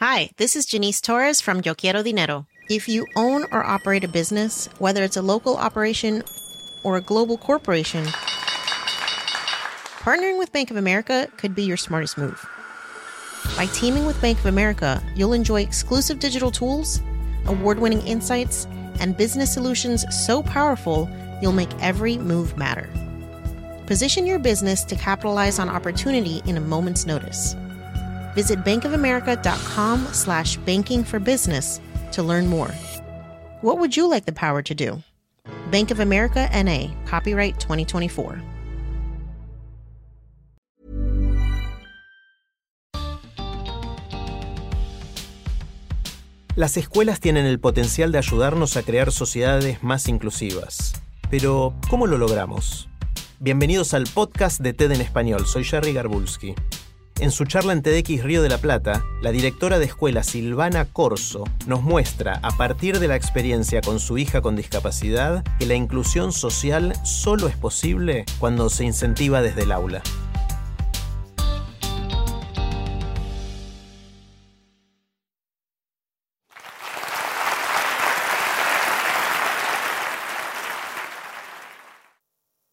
Hi, this is Janice Torres from Yo Quiero Dinero. If you own or operate a business, whether it's a local operation or a global corporation, partnering with Bank of America could be your smartest move. By teaming with Bank of America, you'll enjoy exclusive digital tools, award winning insights, and business solutions so powerful you'll make every move matter. Position your business to capitalize on opportunity in a moment's notice. Visit bankofamerica.com slash banking for business to learn more. What would you like the power to do? Bank of America NA, copyright 2024. Las escuelas tienen el potencial de ayudarnos a crear sociedades más inclusivas. Pero, ¿cómo lo logramos? Bienvenidos al podcast de TED en Español, soy Jerry Garbulski. En su charla en TEDx Río de la Plata, la directora de escuela Silvana Corso nos muestra, a partir de la experiencia con su hija con discapacidad, que la inclusión social solo es posible cuando se incentiva desde el aula.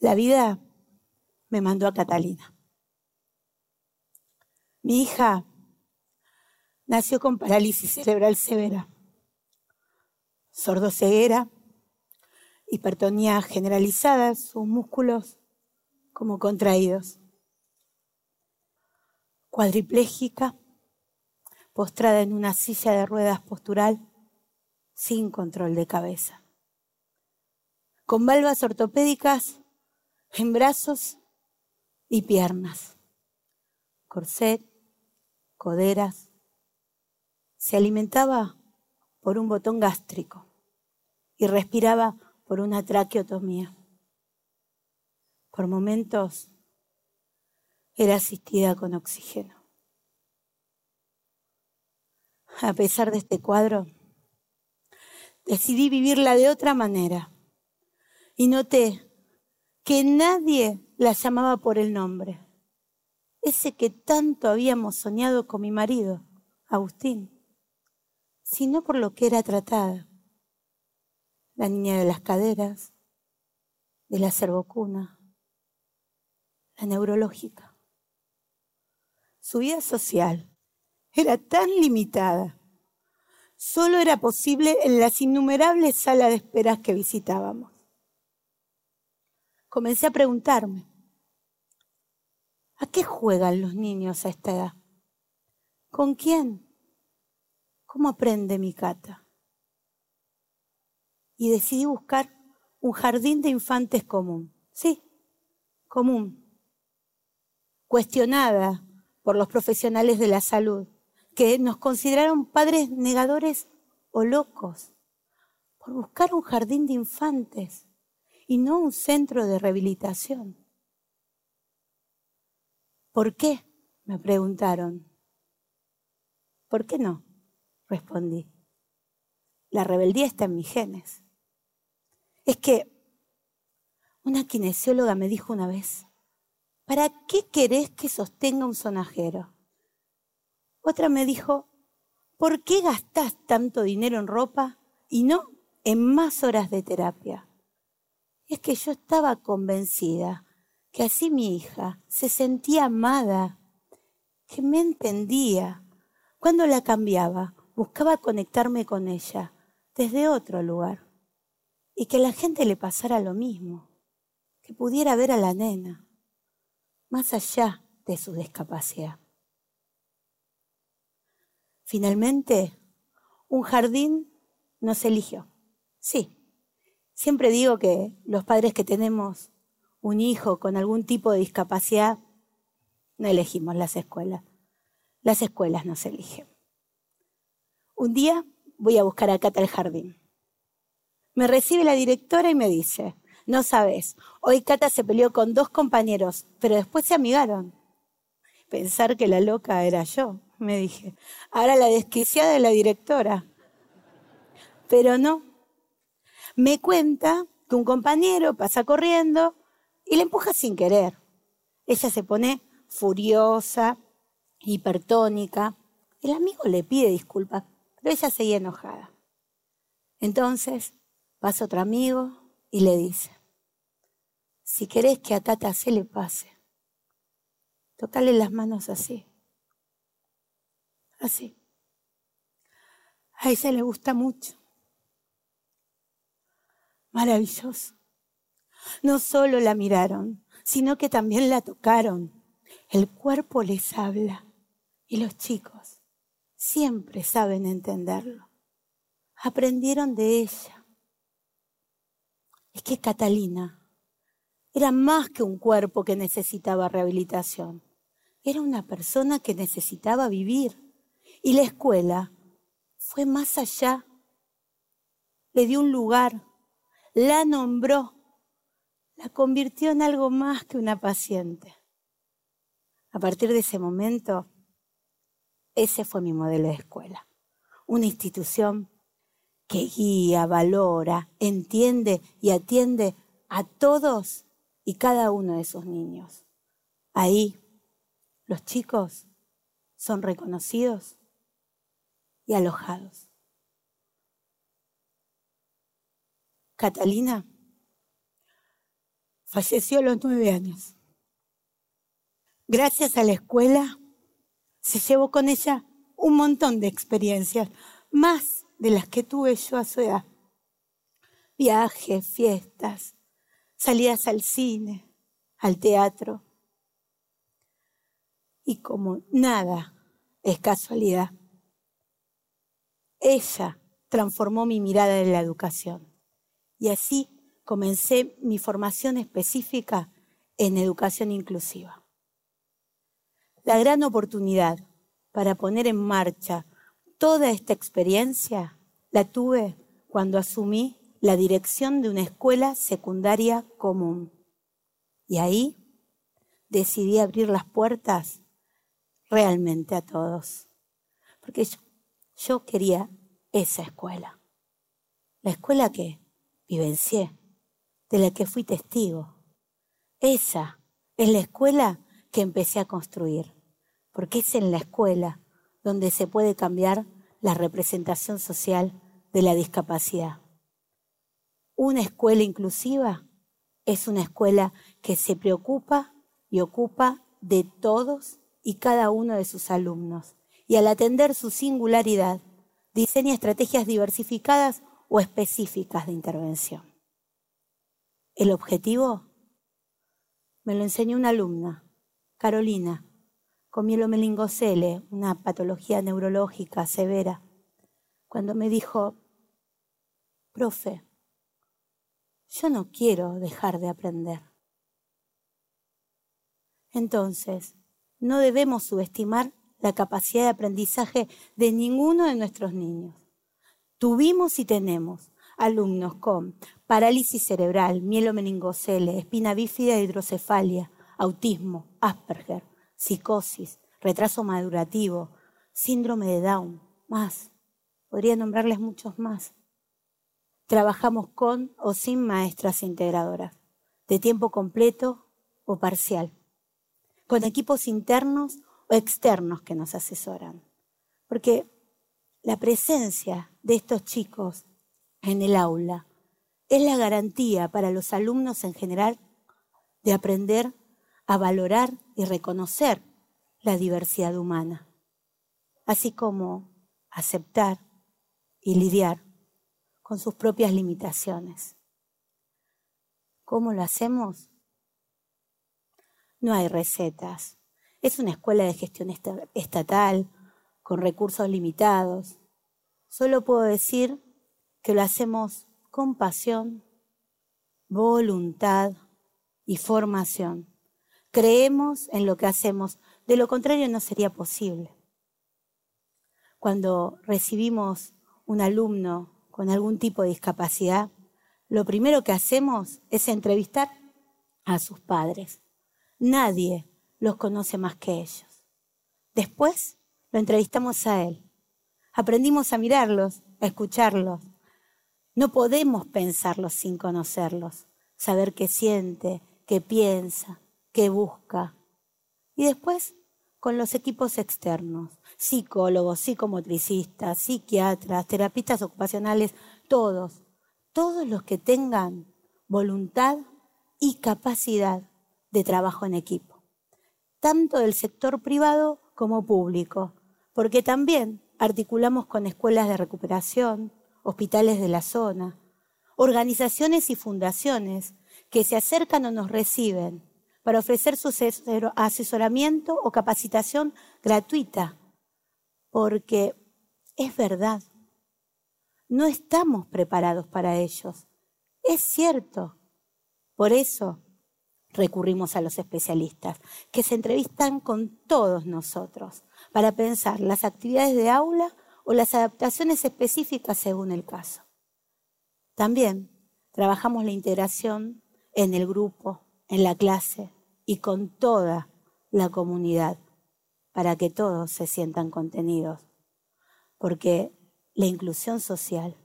La vida me mandó a Catalina. Mi hija nació con parálisis cerebral severa, sordoceguera, hipertonía generalizada, sus músculos como contraídos, cuadriplégica, postrada en una silla de ruedas postural, sin control de cabeza, con valvas ortopédicas en brazos y piernas, corset, Se alimentaba por un botón gástrico y respiraba por una traqueotomía. Por momentos era asistida con oxígeno. A pesar de este cuadro, decidí vivirla de otra manera y noté que nadie la llamaba por el nombre, ese que tanto habíamos soñado con mi marido, Agustín, sino por lo que era tratada, la niña de las caderas, de la cervocuna, la neurológica. Su vida social era tan limitada, solo era posible en las innumerables salas de esperas que visitábamos. Comencé a preguntarme, ¿a qué juegan los niños a esta edad? ¿Con quién? ¿Cómo aprende mi cata? Y decidí buscar un jardín de infantes común. Sí, común. Cuestionada por los profesionales de la salud, que nos consideraron padres negadores o locos, por buscar un jardín de infantes y no un centro de rehabilitación. ¿Por qué? me preguntaron. ¿Por qué no? respondí. La rebeldía está en mis genes. Es que una kinesióloga me dijo una vez, ¿para qué querés que sostenga un sonajero? Otra me dijo, ¿por qué gastás tanto dinero en ropa y no en más horas de terapia? es que yo estaba convencida que así mi hija se sentía amada, que me entendía. Cuando la cambiaba, buscaba conectarme con ella desde otro lugar y que a la gente le pasara lo mismo, que pudiera ver a la nena más allá de su discapacidad. Finalmente, un jardín nos eligió. Sí, Siempre digo que los padres que tenemos un hijo con algún tipo de discapacidad, no elegimos las escuelas. Las escuelas nos eligen. Un día voy a buscar a Cata al jardín. Me recibe la directora y me dice, no sabes, hoy Cata se peleó con dos compañeros, pero después se amigaron. Pensar que la loca era yo, me dije. Ahora la desquiciada de la directora. Pero no, me cuenta que un compañero pasa corriendo y le empuja sin querer. Ella se pone furiosa, hipertónica, El amigo le pide disculpas, pero ella seguía enojada. Entonces pasa otro amigo y le dice, si querés que a Tata se le pase, tocale las manos así, así. A ella le gusta mucho. Maravilloso. No solo la miraron, sino que también la tocaron. El cuerpo les habla y los chicos siempre saben entenderlo. Aprendieron de ella. Es que Catalina era más que un cuerpo que necesitaba rehabilitación. Era una persona que necesitaba vivir. Y la escuela fue más allá. Le dio un lugar, la nombró, la convirtió en algo más que una paciente. A partir de ese momento, ese fue mi modelo de escuela. Una institución que guía, valora, entiende y atiende a todos y cada uno de sus niños. Ahí los chicos son reconocidos y alojados. Catalina falleció a los nueve años. Gracias a la escuela, se llevó con ella un montón de experiencias, más de las que tuve yo a su edad. Viajes, fiestas, salidas al cine, al teatro. Y como nada es casualidad, ella transformó mi mirada en la educación. Y así comencé mi formación específica en educación inclusiva. La gran oportunidad para poner en marcha toda esta experiencia la tuve cuando asumí la dirección de una escuela secundaria común. Y ahí decidí abrir las puertas realmente a todos. Porque yo, quería esa escuela. La escuela que vivencié, de la que fui testigo. Esa es la escuela que empecé a construir, porque es en la escuela donde se puede cambiar la representación social de la discapacidad. Una escuela inclusiva es una escuela que se preocupa y ocupa de todos y cada uno de sus alumnos, y al atender su singularidad, diseña estrategias diversificadas o específicas de intervención. El objetivo me lo enseñó una alumna, Carolina, con mielomeningocele, una patología neurológica severa, cuando me dijo, profe, yo no quiero dejar de aprender. Entonces, no debemos subestimar la capacidad de aprendizaje de ninguno de nuestros niños. Tuvimos y tenemos alumnos con parálisis cerebral, mielomeningocele, espina bífida hidrocefalia, autismo, Asperger, psicosis, retraso madurativo, síndrome de Down, más. Podría nombrarles muchos más. Trabajamos con o sin maestras integradoras, de tiempo completo o parcial, con equipos internos o externos que nos asesoran. Porque la presencia de estos chicos en el aula es la garantía para los alumnos en general de aprender a valorar y reconocer la diversidad humana, así como aceptar y lidiar con sus propias limitaciones. ¿Cómo lo hacemos? No hay recetas. Es una escuela de gestión estatal con recursos limitados. Solo puedo decir que lo hacemos con pasión, voluntad y formación. Creemos en lo que hacemos, de lo contrario no sería posible. Cuando recibimos un alumno con algún tipo de discapacidad, lo primero que hacemos es entrevistar a sus padres. Nadie los conoce más que ellos. Después lo entrevistamos a él. Aprendimos a mirarlos, a escucharlos, no podemos pensarlos sin conocerlos, saber qué siente, qué piensa, qué busca. Y después, con los equipos externos, psicólogos, psicomotricistas, psiquiatras, terapistas ocupacionales, todos, todos los que tengan voluntad y capacidad de trabajo en equipo, tanto del sector privado como público, porque también articulamos con escuelas de recuperación, hospitales de la zona, organizaciones y fundaciones que se acercan o nos reciben para ofrecer su asesoramiento o capacitación gratuita, porque es verdad, no estamos preparados para ellos. Es cierto. Por eso recurrimos a los especialistas, que se entrevistan con todos nosotros para pensar las actividades de aula o las adaptaciones específicas según el caso. También trabajamos la integración en el grupo, en la clase y con toda la comunidad para que todos se sientan contenidos. Porque la inclusión social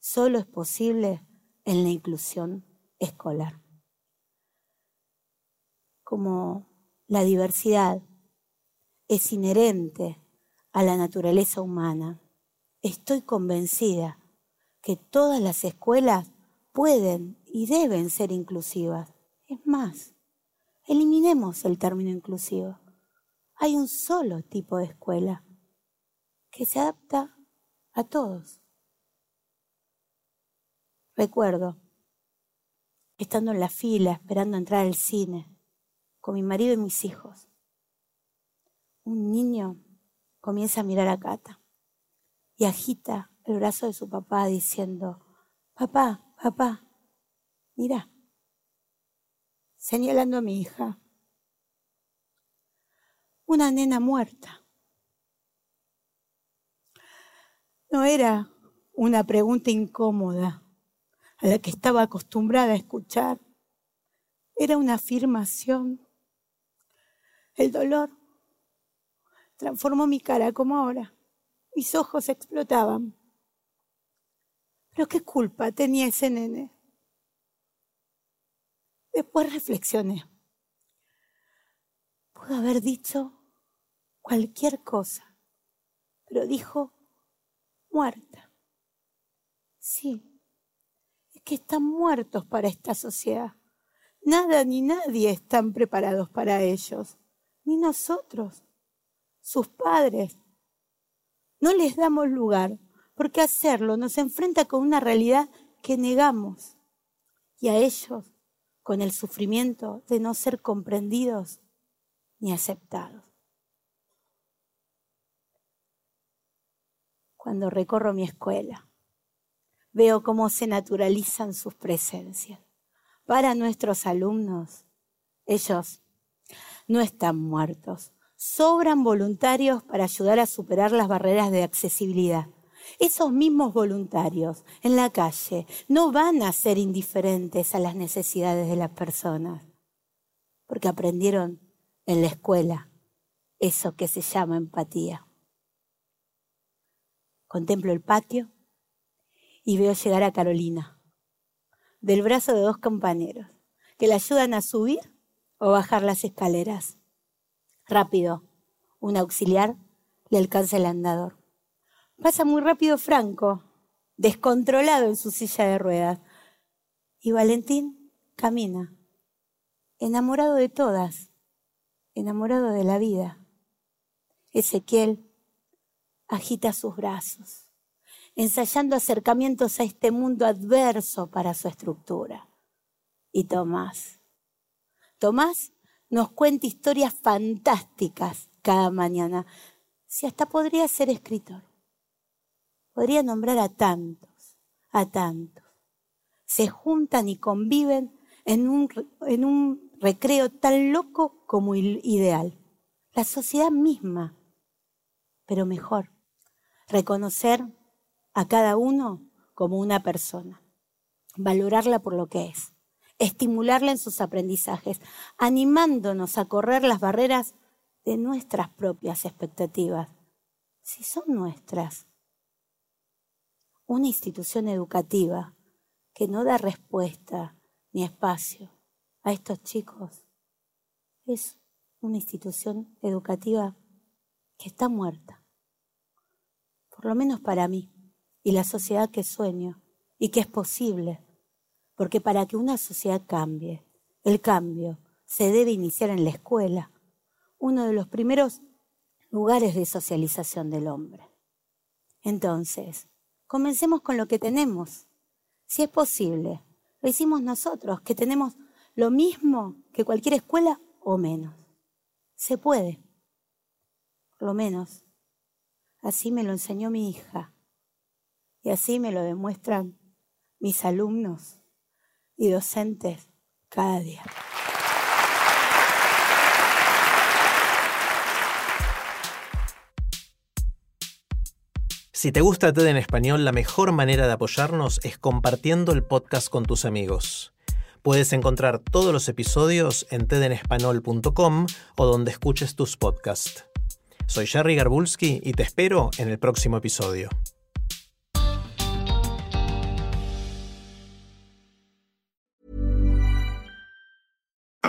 solo es posible en la inclusión escolar. Como la diversidad es inherente a la naturaleza humana, estoy convencida que todas las escuelas pueden y deben ser inclusivas. Es más, eliminemos el término inclusivo. Hay un solo tipo de escuela que se adapta a todos. Recuerdo, estando en la fila, esperando entrar al cine, con mi marido y mis hijos, un niño comienza a mirar a Cata y agita el brazo de su papá diciendo, papá, papá, mira, señalando a mi hija, una nena muerta. No era una pregunta incómoda a la que estaba acostumbrada a escuchar. Era una afirmación. El dolor transformó mi cara como ahora. Mis ojos explotaban. Pero qué culpa tenía ese nene. Después reflexioné. Pudo haber dicho cualquier cosa, pero dijo muerta. Sí, es que están muertos para esta sociedad. Nada ni nadie están preparados para ellos, ni nosotros, sus padres. No les damos lugar porque hacerlo nos enfrenta con una realidad que negamos y a ellos con el sufrimiento de no ser comprendidos ni aceptados. Cuando recorro mi escuela, veo cómo se naturalizan sus presencias. Para nuestros alumnos, ellos no están muertos, sobran voluntarios para ayudar a superar las barreras de accesibilidad esos mismos voluntarios en la calle no van a ser indiferentes a las necesidades de las personas, porque aprendieron en la escuela eso que se llama empatía. Contemplo el patio y veo llegar a Carolina, del brazo de dos compañeros, que la ayudan a subir o bajar las escaleras. Rápido, un auxiliar le alcanza el andador. Pasa muy rápido Franco, descontrolado en su silla de ruedas. Y Valentín camina, enamorado de todas, enamorado de la vida. Ezequiel agita sus brazos, ensayando acercamientos a este mundo adverso para su estructura. Y Tomás. Tomás nos cuenta historias fantásticas cada mañana, si hasta podría ser escritor. Podría nombrar a tantos, a tantos. Se juntan y conviven en un, en un recreo tan loco como ideal. La sociedad misma, pero mejor, reconocer a cada uno como una persona, valorarla por lo que es, estimularla en sus aprendizajes, animándonos a correr las barreras de nuestras propias expectativas, si son nuestras una institución educativa que no da respuesta ni espacio a estos chicos es una institución educativa que está muerta. Por lo menos para mí y la sociedad que sueño y que es posible. Porque para que una sociedad cambie, el cambio se debe iniciar en la escuela, uno de los primeros lugares de socialización del hombre. Entonces, comencemos con lo que tenemos. Si es posible, lo hicimos nosotros, que tenemos lo mismo que cualquier escuela o menos. Se puede. Lo menos. Así me lo enseñó mi hija. Y así me lo demuestran mis alumnos y docentes cada día. Si te gusta TED en español, la mejor manera de apoyarnos es compartiendo el podcast con tus amigos. Puedes encontrar todos los episodios en tedenespanol.com o donde escuches tus podcasts. Soy Jerry Garbulski y te espero en el próximo episodio.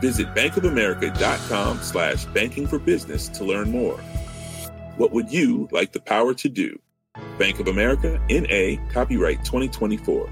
Visit bankofamerica.com slash banking for business to learn more. What would you like the power to do? Bank of America, NA, copyright 2024.